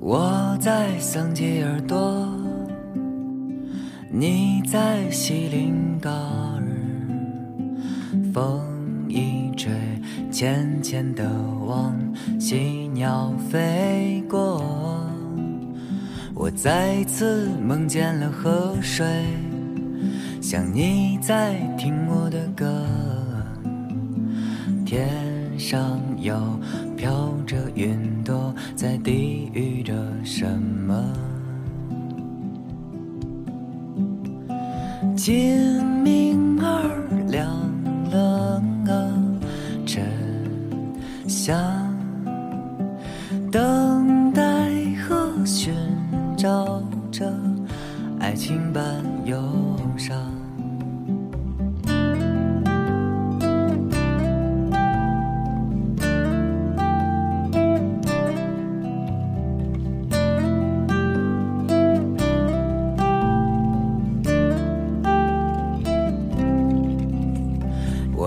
我在桑吉尔多，你在西林高尔，风一吹，浅浅的往西鸟飞过。我再次梦见了河水，像你在听我的歌。天上又飘着云朵，在地今明儿亮了啊，真想，等待和寻找着爱情般忧伤。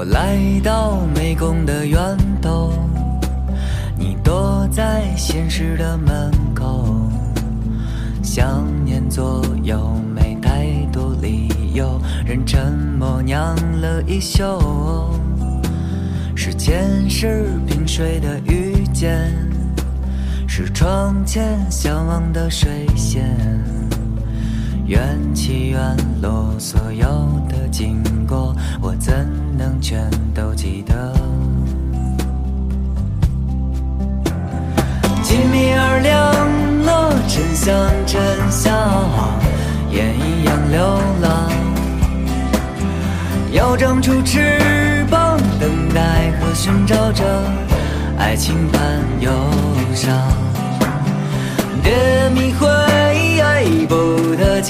我来到湄公的源头，你躲在现实的门口。想念左右，没太多理由，人沉默酿了一宿。是前世萍水的遇见，是窗前向往的水仙。缘起缘落，所有的经过，我怎能全都记得？静谧而凉了，沉香沉下，烟一样流浪，要长出翅膀，等待和寻找着爱情般忧伤。别迷惑，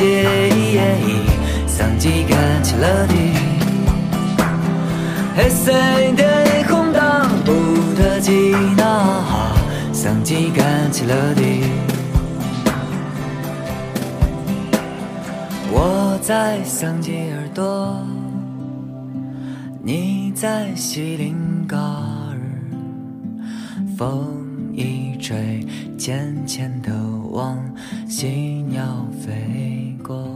不得解，桑吉干起了地，黑色的空荡不得吉那，桑吉干起了地。我在桑吉耳朵，你在西林高尔，风一吹，浅浅的往西鸟飞过。